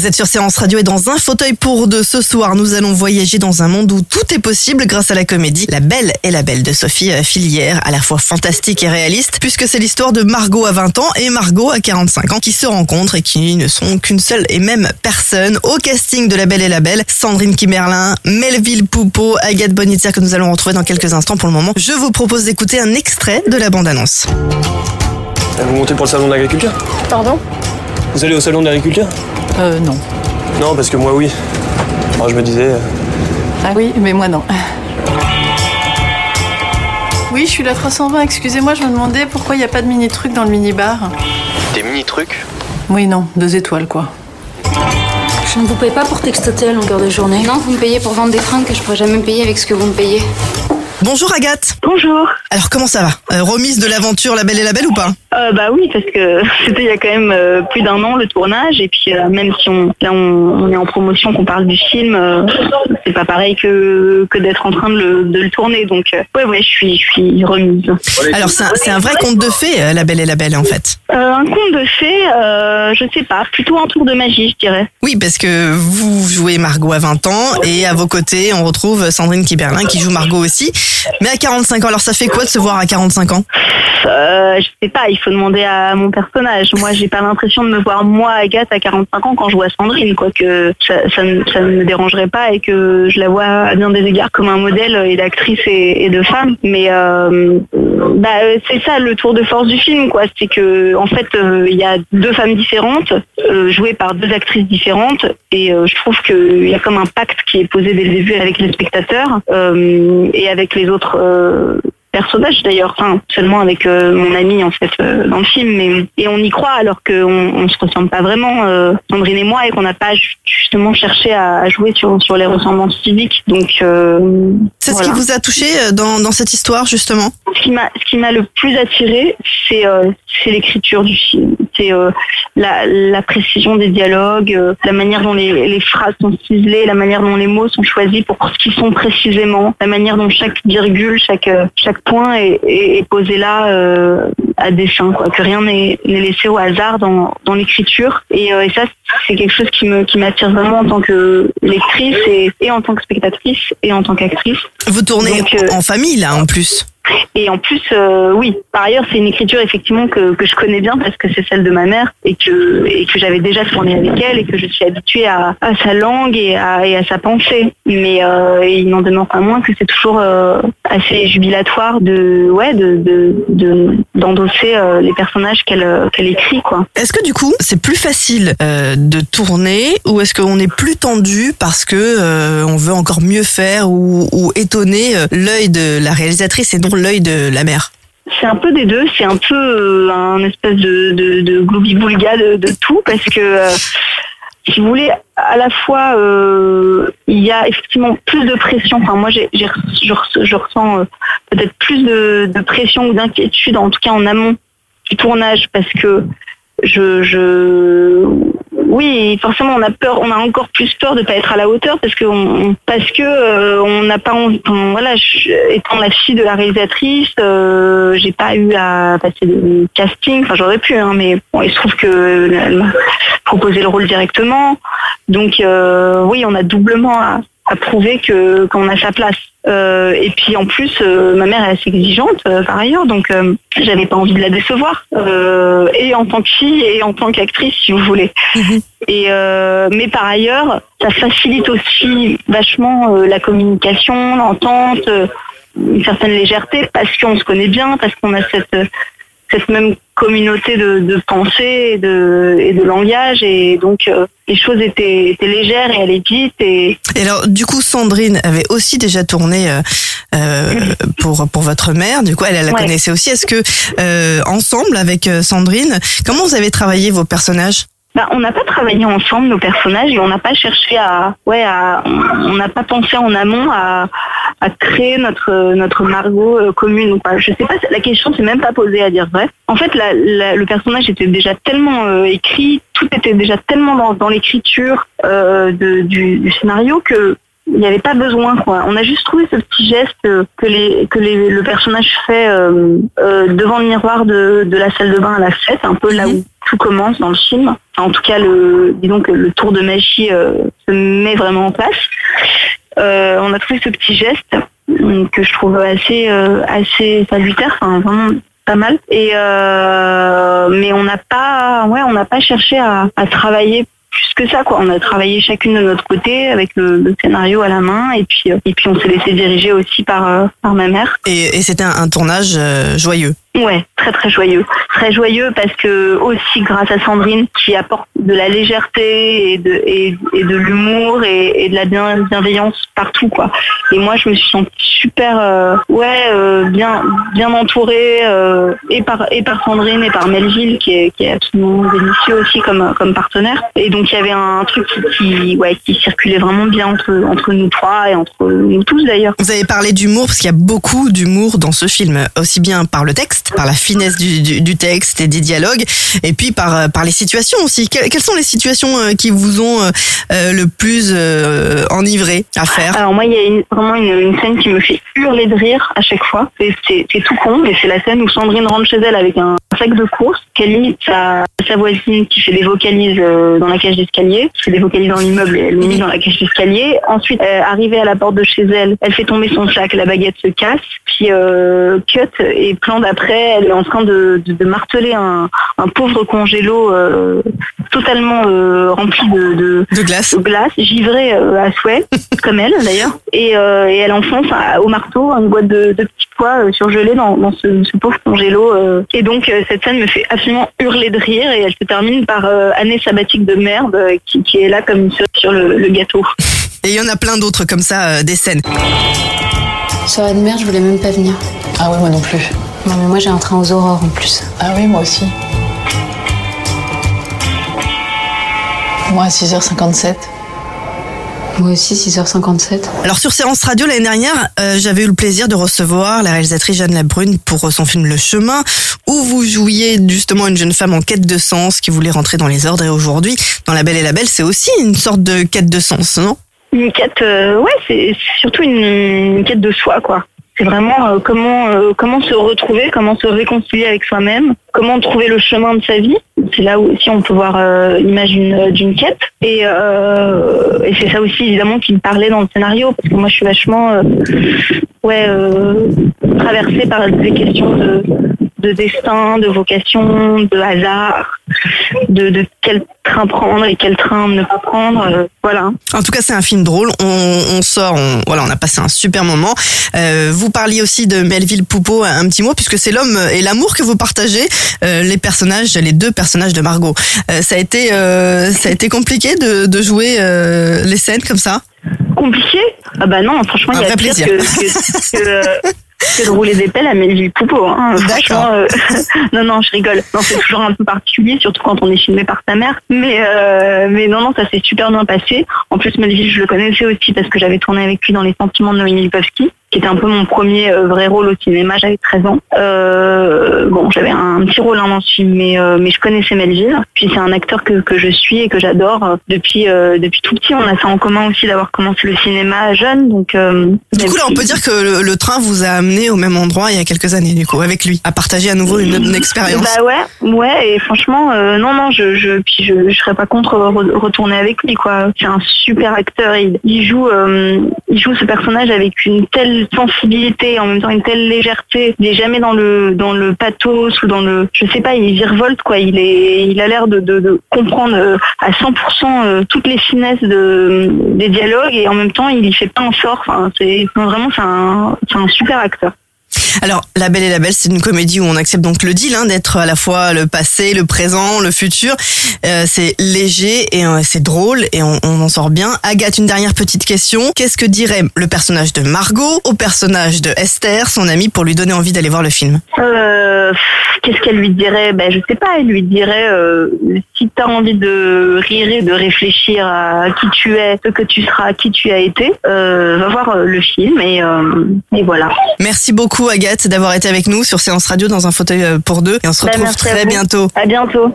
Vous êtes sur Séance Radio et dans un fauteuil pour deux ce soir, nous allons voyager dans un monde où tout est possible grâce à la comédie La Belle et la Belle de Sophie euh, Filière, à la fois fantastique et réaliste, puisque c'est l'histoire de Margot à 20 ans et Margot à 45 ans qui se rencontrent et qui ne sont qu'une seule et même personne. Au casting de La Belle et la Belle, Sandrine Kimerlin, Melville Poupeau, Agathe Bonitzer que nous allons retrouver dans quelques instants pour le moment. Je vous propose d'écouter un extrait de la bande-annonce. Vous montez pour le salon de l'agriculture? Pardon? Vous allez au salon de l'agriculture Euh, non. Non, parce que moi, oui. Alors, je me disais. euh, Ah oui, mais moi non. Oui, je suis la 320, excusez-moi, je me demandais pourquoi il n'y a pas de mini-truc dans le mini-bar. Des mini-trucs Oui, non, deux étoiles quoi. Je ne vous paye pas pour textoter à longueur de journée. Non, vous me payez pour vendre des fringues que je pourrais jamais me payer avec ce que vous me payez. Bonjour Agathe. Bonjour. Alors comment ça va? Euh, Remise de l'aventure La Belle et la Belle ou pas? Euh, bah oui, parce que c'était il y a quand même euh, plus d'un an le tournage et puis euh, même si on là on, on est en promotion, qu'on parle du film, c'est pas pareil que que d'être en train de le, de le tourner. Donc ouais ouais, je suis je suis remise. Alors c'est un, vrai conte de fées, La Belle et la Belle en fait. Euh, un conte de fées, euh, je sais pas, plutôt un tour de magie, je dirais. Oui, parce que vous jouez Margot à 20 ans et à vos côtés, on retrouve Sandrine Kiberlin qui joue Margot aussi, mais à 45 ans. Alors ça fait quoi de se voir à 45 ans? Euh, je sais pas, il faut demander à mon personnage. Moi, j'ai pas l'impression de me voir moi Agathe à 45 ans quand je vois Sandrine, quoique ça, ça, ne- ça ne me dérangerait pas et que je la vois à bien des égards comme un modèle et d'actrice et, et de femme. Mais euh, bah, euh, c'est ça le tour de force du film, quoi. C'est que en fait, euh, il y a deux femmes différentes euh, jouées par deux actrices différentes et euh, je trouve qu'il y a comme un pacte qui est posé dès le avec les spectateurs euh, et avec les autres. Personnage d'ailleurs, enfin seulement avec euh, mon ami en fait euh, dans le film, mais et on y croit alors qu'on on se ressemble pas vraiment, euh, Sandrine et moi, et qu'on n'a pas ju- justement cherché à, à jouer sur sur les ressemblances physiques. Donc C'est ce qui vous a touché dans, dans cette histoire justement? Ce qui m'a ce qui m'a le plus attiré, c'est c'est l'écriture du film, c'est la, la précision des dialogues, la manière dont les, les phrases sont ciselées, la manière dont les mots sont choisis pour ce qu'ils sont précisément, la manière dont chaque virgule, chaque chaque point est, est, est posé là euh, à dessein, quoi, que rien n'est laissé au hasard dans, dans l'écriture. Et, euh, et ça, c'est quelque chose qui me qui m'attire vraiment en tant que lectrice et, et en tant que spectatrice et en tant qu'actrice. Vous tournez Donc, euh, en famille là en plus. Et en plus, euh, oui, par ailleurs, c'est une écriture effectivement que, que je connais bien parce que c'est celle de ma mère et que, et que j'avais déjà tourné avec elle et que je suis habituée à, sa langue et à, sa pensée. Mais euh, il n'en demeure pas moins que c'est toujours euh, assez jubilatoire de ouais de de- de- d'endosser les personnages qu'elle qu'elle écrit quoi. Est-ce que du coup c'est plus facile de tourner ou est-ce qu'on est plus tendu parce que on veut encore mieux faire ou, ou étonner l'œil de la réalisatrice et non l'œil de la mère C'est un peu des deux, c'est un peu euh, un espèce de, de, de gloubi-boulga de, tout parce que euh, si vous voulez, à la fois euh, il y a effectivement plus de pression. Enfin moi je, re- je ressens peut-être plus de, pression ou d'inquiétude, en tout cas en amont du tournage, parce que je oui forcément on a peur, on a encore plus peur de pas être à la hauteur parce que on, parce que euh, on n'a pas envie. voilà, étant la fille de la réalisatrice, euh, j'ai pas eu à passer de casting. Enfin j'aurais pu, hein, mais bon, il se trouve que m'a proposé le rôle directement. Donc euh, oui, on a doublement à, à prouver que qu'on a sa place. Euh, et puis en plus, euh, ma mère est assez exigeante euh, par ailleurs, donc j'avais pas envie de la décevoir, et en tant que fille et en tant qu'actrice, si vous voulez. Et euh, mais par ailleurs, ça facilite aussi vachement la communication, l'entente, une certaine légèreté, parce qu'on se connaît bien, parce qu'on a cette cette même communauté de, de pensée et de, et de langage et donc euh, les choses étaient, étaient légères et allaient vite et Et alors, du coup, Sandrine avait aussi déjà tourné euh, euh, pour pour votre mère. Du coup, elle, elle la Ouais. connaissait aussi. Est-ce que euh, ensemble avec euh, Sandrine, comment vous avez travaillé vos personnages? Bah, on n'a pas travaillé ensemble nos personnages et on n'a pas cherché à, ouais, on n'a pas pensé en amont à, créer notre notre Margot euh, commune ou pas. Je sais pas, la question s'est même pas posée à dire vrai. En fait, le personnage était déjà tellement euh, écrit, tout était déjà tellement dans, dans l'écriture euh, du scénario que il n'y avait pas besoin quoi. On a juste trouvé ce petit geste euh, que les que les, le personnage fait euh, euh, devant le miroir de, de la salle de bain à la fête, un peu là où tout commence dans le film. En tout cas, le disons que le tour de magie se met vraiment en place. On a trouvé ce petit geste que je trouve assez assez salutaire, enfin vraiment pas mal. Et mais on n'a pas ouais pas cherché à, à travailler plus que ça quoi. On a travaillé chacune de notre côté avec le, scénario à la main et puis euh, et puis on s'est laissé diriger aussi par euh, ma mère. Et, c'était un, un tournage euh, joyeux. Ouais, très très joyeux. Très joyeux parce que aussi grâce à Sandrine qui apporte de la légèreté et de, et, de l'humour et, de la bien- bienveillance partout quoi. Et moi je me suis sentie super euh, ouais euh, bien bien entourée euh, et par et par Sandrine et par Melville qui est, qui est absolument délicieux aussi comme comme partenaire. Et donc il y avait un truc qui, qui ouais qui circulait vraiment bien entre entre nous trois et entre nous tous d'ailleurs. Vous avez parlé d'humour parce qu'il y a beaucoup d'humour dans ce film, aussi bien par le texte, par la finesse du, du, du texte et des dialogues, et puis par euh, par les situations aussi. Que- quelles sont les situations euh, qui vous ont euh, le plus enivré à faire? Alors moi, il y a une- vraiment une, une scène qui me fait hurler de rire à chaque fois. C'est tout con, mais c'est la scène où Sandrine rentre chez elle avec un sac de course, limite sa, sa voisine qui fait des vocalises euh, dans la cage d'escalier, qui fait des vocalises dans l'immeuble et elle le met dans la cage d'escalier. Ensuite, euh, arrivée à la porte de chez elle, elle fait tomber son sac, la baguette se casse, puis euh, cut et plan d'après, elle est en train de, de, marteler un, un pauvre congélo totalement euh, rempli de, de, de glace de glace, givrée euh, à souhait, comme elle d'ailleurs, et, euh, et elle enfonce au marteau une boîte de, de petits pois euh, surgelés dans, dans ce, ce pauvre congélo. euh. Et donc euh, cette scène me fait absolument hurler de rire et elle se termine par euh, année sabbatique de merde euh, qui, qui est là comme une sur le, le gâteau. Et il y en a plein d'autres comme ça, euh, des scènes. Soirée de merde, je voulais même pas venir. Ah ouais, moi non plus. Non, mais moi j'ai un train aux aurores en plus. Ah oui, moi aussi. Moi à 6h57. Moi aussi, 6h57. Alors sur Séance Radio l'année dernière, euh, j'avais eu le plaisir de recevoir la réalisatrice Jeanne Labrune pour euh, son film Le Chemin, où vous jouiez justement une jeune femme en quête de sens qui voulait rentrer dans les ordres. Et aujourd'hui, dans La Belle et la Belle, c'est aussi une sorte de quête de sens, non? Une quête, euh, ouais, c'est c'est surtout une, une quête de soi, quoi. C'est vraiment euh, comment euh, comment se retrouver, comment se réconcilier avec soi-même, comment trouver le chemin de sa vie. C'est là où aussi on peut voir euh, l'image d'une quête. Et, c'est ça aussi évidemment qui me parlait dans le scénario, parce que moi je suis vachement ouais traversée par des questions de de destin, de vocation, de hasard, de, de quel train prendre et quel train ne pas prendre. euh, voilà. En tout cas, c'est un film drôle. On, on sort, on, voilà, on a passé un super moment. Euh, vous parliez aussi de Melville Poupeau un petit mot, puisque c'est l'homme et l'amour que vous partagez, euh, les personnages, les deux personnages de Margot. Ça a été, ça a été compliqué de, de jouer les scènes comme ça? Compliqué? Ah bah non, franchement, il y a pire plaisir. que, que, que, que de rouler des pelles à Melville Poupeau. Hein. Franchement, euh, non, non, je rigole. Non, c'est toujours un peu particulier, surtout quand on est filmé par sa mère. Mais, euh, mais non, non, ça s'est super bien passé. En plus, Melville, je le connaissais aussi parce que j'avais tourné avec lui dans Les Sentiments de Noémie Lipovski, qui était un peu mon premier euh, vrai rôle au cinéma. J'avais 13 ans. Euh, bon, j'avais un petit rôle hein, dans ce film, mais, euh, mais je connaissais Melville. Puis c'est un acteur que, que je suis et que j'adore depuis, euh, depuis tout petit. On a ça en commun aussi d'avoir commencé le cinéma jeune. Donc, Du coup, là, on peut dire que le, le train vous a amené au même endroit il y a quelques années, du coup, avec lui, à partager à nouveau une, une expérience. Bah ouais, ouais, et franchement, non, non, je, je, puis je, je serais pas contre re- retourner avec lui, quoi. C'est un super acteur. Il, il joue, il joue ce personnage avec une telle sensibilité, en même temps une telle légèreté. Il est jamais dans le, dans le pathos ou dans le, je sais pas, il virevolte, quoi. Il est, il a l'air de, comprendre euh, à 100% euh, toutes les finesses de, des dialogues et en même temps, il y fait pas un sort. Enfin, c'est, vraiment, c'est un, c'est un super acteur. Alors, La Belle et la Belle, c'est une comédie où on accepte donc le deal hein, d'être à la fois le passé, le présent, le futur. Euh, c'est léger et euh, c'est drôle et on, on en sort bien. Agathe, une dernière petite question. Qu'est-ce que dirait le personnage de Margot au personnage de Esther, son amie, pour lui donner envie d'aller voir le film? Euh, Qu'est-ce qu'elle lui dirait? Ben je sais pas. Elle lui dirait si t'as envie de rire et de réfléchir à qui tu es, ce que tu seras, qui tu as été, va voir le film et, et voilà. Merci beaucoup Agathe d'avoir été avec nous sur Séance Radio dans un fauteuil euh, pour deux et on se Bah, retrouve très bientôt. À bientôt.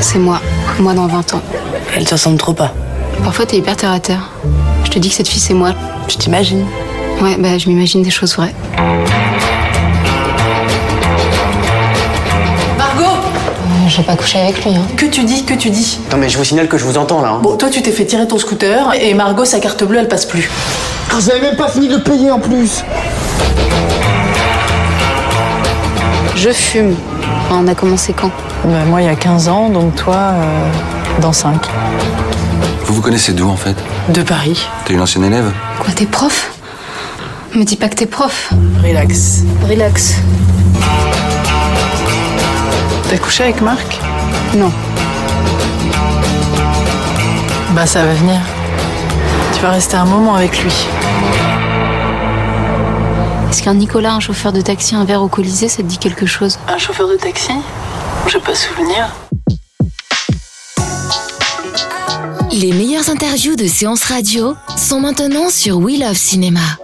C'est moi. Moi dans 20 ans. Elle te ressemble trop pas. Parfois, t'es hyper terre à terre. Je te dis que cette fille, c'est moi. Je t'imagine. Ouais, bah, je m'imagine des choses vraies. Margot Euh, je vais pas coucher avec lui, hein. Que tu dis, que tu dis? Non mais je vous signale que je vous entends là. hein. Bon, toi, tu t'es fait tirer ton scooter et Margot, sa carte bleue, elle passe plus. Ah, vous avez même pas fini de payer en plus. Je fume. On a commencé quand Bah, moi, il y a 15 ans, donc toi, euh, dans 5. Vous vous connaissez d'où en fait? De Paris. T'es une ancienne élève? Quoi, t'es prof? Me dis pas que t'es prof. Relax. Relax. T'as couché avec Marc? Non. Bah, ça va venir. Vas rester un moment avec lui. Est-ce qu'un Nicolas, un chauffeur de taxi, un verre au Colisée, ça te dit quelque chose? Un chauffeur de taxi? J'ai pas souvenir. Les meilleures interviews de séances radio sont maintenant sur We Love Cinéma.